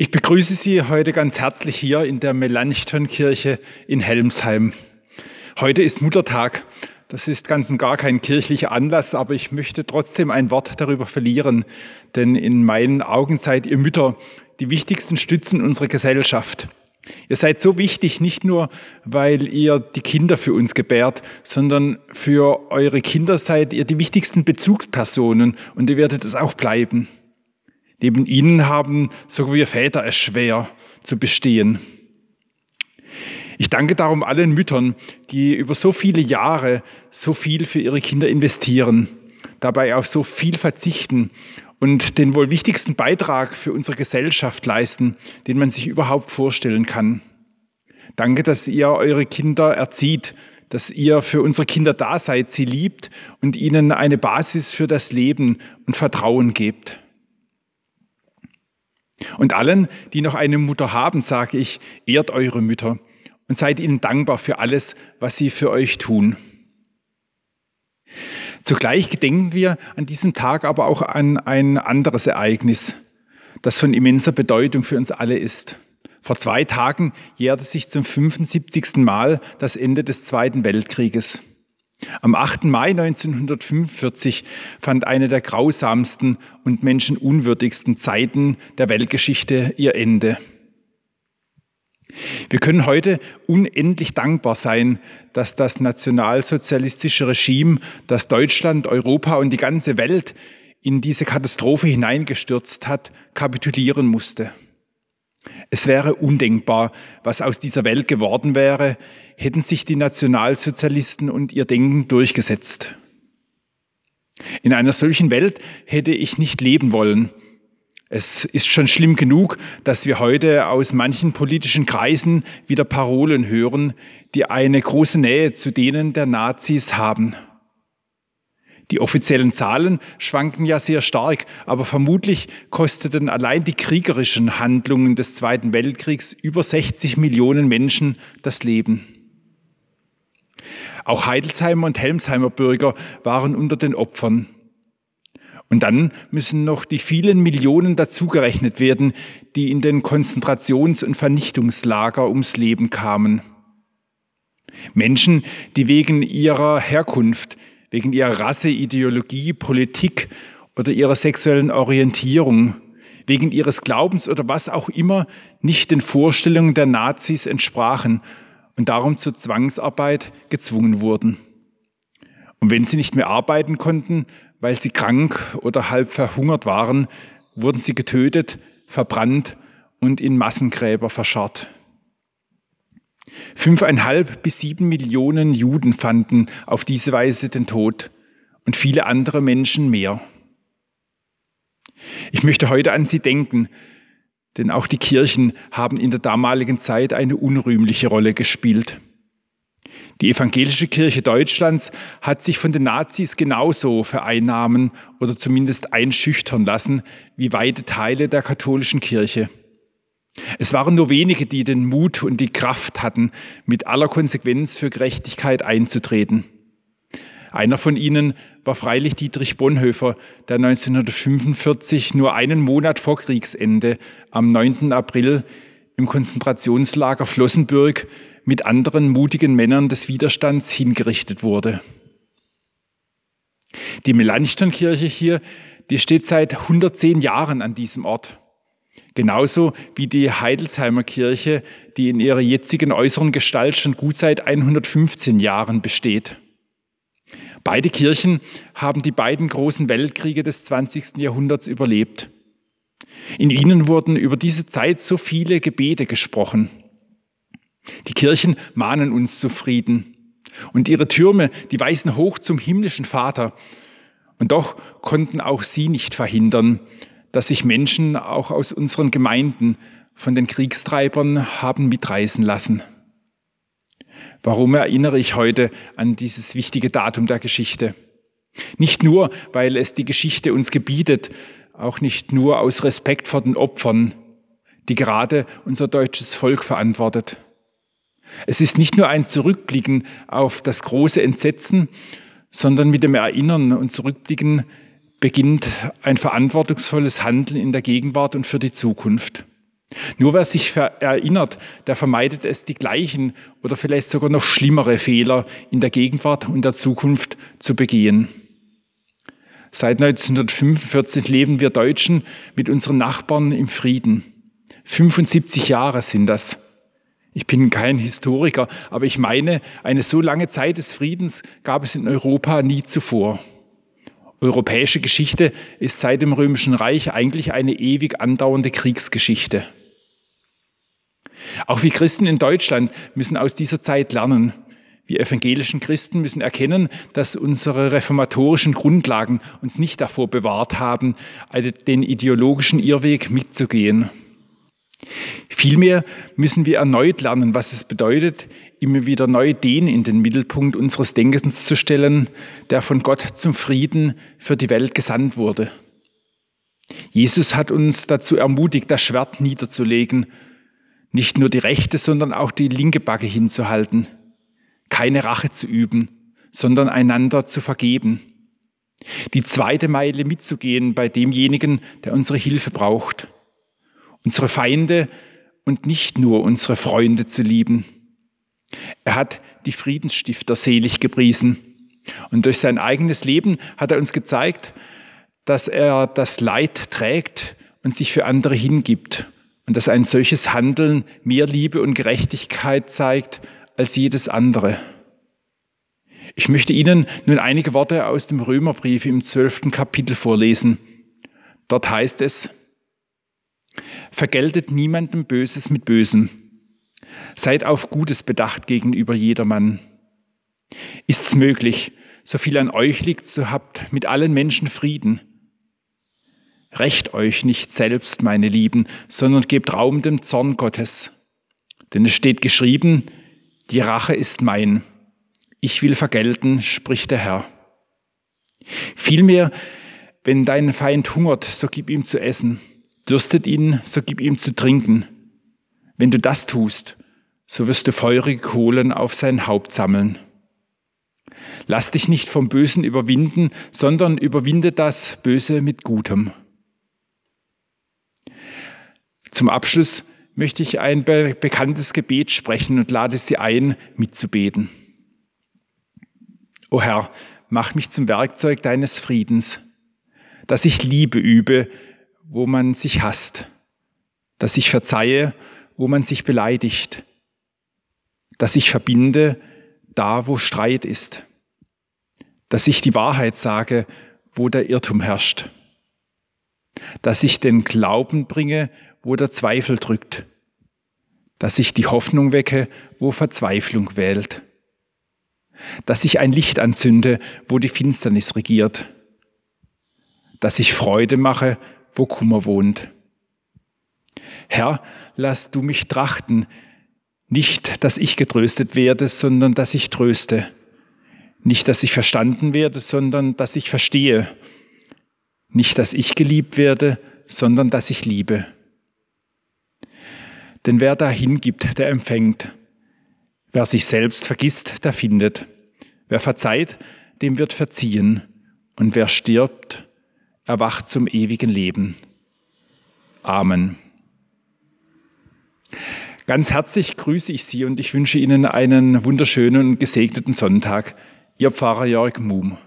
Ich begrüße Sie heute ganz herzlich hier in der Melanchthon-Kirche in Helmsheim. Heute ist Muttertag. Das ist ganz und gar kein kirchlicher Anlass, aber ich möchte trotzdem ein Wort darüber verlieren, denn in meinen Augen seid ihr Mütter die wichtigsten Stützen unserer Gesellschaft. Ihr seid so wichtig, nicht nur, weil ihr die Kinder für uns gebärt, sondern für eure Kinder seid ihr die wichtigsten Bezugspersonen und ihr werdet es auch bleiben. Neben ihnen haben sogar wir Väter es schwer zu bestehen. Ich danke darum allen Müttern, die über so viele Jahre so viel für ihre Kinder investieren, dabei auf so viel verzichten und den wohl wichtigsten Beitrag für unsere Gesellschaft leisten, den man sich überhaupt vorstellen kann. Danke, dass ihr eure Kinder erzieht, dass ihr für unsere Kinder da seid, sie liebt und ihnen eine Basis für das Leben und Vertrauen gebt. Und allen, die noch eine Mutter haben, sage ich, ehrt eure Mütter und seid ihnen dankbar für alles, was sie für euch tun. Zugleich gedenken wir an diesem Tag aber auch an ein anderes Ereignis, das von immenser Bedeutung für uns alle ist. Vor zwei Tagen jährte sich zum 75. Mal das Ende des Zweiten Weltkrieges. Am 8. Mai 1945 fand eine der grausamsten und menschenunwürdigsten Zeiten der Weltgeschichte ihr Ende. Wir können heute unendlich dankbar sein, dass das nationalsozialistische Regime, das Deutschland, Europa und die ganze Welt in diese Katastrophe hineingestürzt hat, kapitulieren musste. Es wäre undenkbar, was aus dieser Welt geworden wäre, hätten sich die Nationalsozialisten und ihr Denken durchgesetzt. In einer solchen Welt hätte ich nicht leben wollen. Es ist schon schlimm genug, dass wir heute aus manchen politischen Kreisen wieder Parolen hören, die eine große Nähe zu denen der Nazis haben. Die offiziellen Zahlen schwanken ja sehr stark, aber vermutlich kosteten allein die kriegerischen Handlungen des Zweiten Weltkriegs über 60 Millionen Menschen das Leben. Auch Heidelsheimer und Helmsheimer Bürger waren unter den Opfern. Und dann müssen noch die vielen Millionen dazugerechnet werden, die in den Konzentrations- und Vernichtungslager ums Leben kamen. Menschen, die wegen ihrer Herkunft, wegen ihrer Rasse, Ideologie, Politik oder ihrer sexuellen Orientierung, wegen ihres Glaubens oder was auch immer nicht den Vorstellungen der Nazis entsprachen und darum zur Zwangsarbeit gezwungen wurden. Und wenn sie nicht mehr arbeiten konnten, weil sie krank oder halb verhungert waren, wurden sie getötet, verbrannt und in Massengräber verscharrt. Fünfeinhalb bis sieben Millionen Juden fanden auf diese Weise den Tod und viele andere Menschen mehr. Ich möchte heute an sie denken, denn auch die Kirchen haben in der damaligen Zeit eine unrühmliche Rolle gespielt. Die evangelische Kirche Deutschlands hat sich von den Nazis genauso vereinnahmen oder zumindest einschüchtern lassen wie weite Teile der katholischen Kirche. Es waren nur wenige, die den Mut und die Kraft hatten, mit aller Konsequenz für Gerechtigkeit einzutreten. Einer von ihnen war freilich Dietrich Bonhoeffer, der 1945 nur einen Monat vor Kriegsende am 9. April im Konzentrationslager Flossenbürg mit anderen mutigen Männern des Widerstands hingerichtet wurde. Die Melanchthon-Kirche hier, die steht seit 110 Jahren an diesem Ort. Genauso wie die Heidelsheimer Kirche, die in ihrer jetzigen äußeren Gestalt schon gut seit 115 Jahren besteht. Beide Kirchen haben die beiden großen Weltkriege des 20. Jahrhunderts überlebt. In ihnen wurden über diese Zeit so viele Gebete gesprochen. Die Kirchen mahnen uns zu Frieden. Und ihre Türme, die weisen hoch zum himmlischen Vater. Und doch konnten auch sie nicht verhindern, dass sich Menschen auch aus unseren Gemeinden von den Kriegstreibern haben mitreißen lassen. Warum erinnere ich heute an dieses wichtige Datum der Geschichte? Nicht nur, weil es die Geschichte uns gebietet, auch nicht nur aus Respekt vor den Opfern, die gerade unser deutsches Volk verantwortet. Es ist nicht nur ein Zurückblicken auf das große Entsetzen, sondern mit dem Erinnern und Zurückblicken beginnt ein verantwortungsvolles Handeln in der Gegenwart und für die Zukunft. Nur wer sich erinnert, der vermeidet es, die gleichen oder vielleicht sogar noch schlimmere Fehler in der Gegenwart und der Zukunft zu begehen. Seit 1945 leben wir Deutschen mit unseren Nachbarn im Frieden. 75 Jahre sind das. Ich bin kein Historiker, aber ich meine, eine so lange Zeit des Friedens gab es in Europa nie zuvor. Europäische Geschichte ist seit dem Römischen Reich eigentlich eine ewig andauernde Kriegsgeschichte. Auch wir Christen in Deutschland müssen aus dieser Zeit lernen. Wir evangelischen Christen müssen erkennen, dass unsere reformatorischen Grundlagen uns nicht davor bewahrt haben, den ideologischen Irrweg mitzugehen. Vielmehr müssen wir erneut lernen, was es bedeutet, immer wieder neu den in den Mittelpunkt unseres Denkens zu stellen, der von Gott zum Frieden für die Welt gesandt wurde. Jesus hat uns dazu ermutigt, das Schwert niederzulegen, nicht nur die rechte, sondern auch die linke Backe hinzuhalten, keine Rache zu üben, sondern einander zu vergeben, die zweite Meile mitzugehen bei demjenigen, der unsere Hilfe braucht unsere Feinde und nicht nur unsere Freunde zu lieben. Er hat die Friedensstifter selig gepriesen. Und durch sein eigenes Leben hat er uns gezeigt, dass er das Leid trägt und sich für andere hingibt. Und dass ein solches Handeln mehr Liebe und Gerechtigkeit zeigt als jedes andere. Ich möchte Ihnen nun einige Worte aus dem Römerbrief im zwölften Kapitel vorlesen. Dort heißt es, Vergeltet niemandem Böses mit Bösem. Seid auf Gutes bedacht gegenüber jedermann. Ist's möglich, so viel an euch liegt, so habt mit allen Menschen Frieden. Recht euch nicht selbst, meine Lieben, sondern gebt Raum dem Zorn Gottes. Denn es steht geschrieben, die Rache ist mein. Ich will vergelten, spricht der Herr. Vielmehr, wenn dein Feind hungert, so gib ihm zu essen. Dürstet ihn, so gib ihm zu trinken. Wenn du das tust, so wirst du feurige Kohlen auf sein Haupt sammeln. Lass dich nicht vom Bösen überwinden, sondern überwinde das Böse mit Gutem. Zum Abschluss möchte ich ein be bekanntes Gebet sprechen und lade Sie ein, mitzubeten. O Herr, mach mich zum Werkzeug deines Friedens, dass ich Liebe übe, wo man sich hasst, dass ich verzeihe, wo man sich beleidigt, dass ich verbinde, da wo Streit ist, dass ich die Wahrheit sage, wo der Irrtum herrscht, dass ich den Glauben bringe, wo der Zweifel drückt, dass ich die Hoffnung wecke, wo Verzweiflung wählt, dass ich ein Licht anzünde, wo die Finsternis regiert, dass ich Freude mache, wo Kummer wohnt. Herr, lass du mich trachten, nicht, dass ich getröstet werde, sondern dass ich tröste. Nicht, dass ich verstanden werde, sondern dass ich verstehe. Nicht, dass ich geliebt werde, sondern dass ich liebe. Denn wer dahin gibt, der empfängt. Wer sich selbst vergisst, der findet. Wer verzeiht, dem wird verziehen. Und wer stirbt, erwacht zum ewigen Leben. Amen. Ganz herzlich grüße ich Sie und ich wünsche Ihnen einen wunderschönen und gesegneten Sonntag. Ihr Pfarrer Jörg Muhm.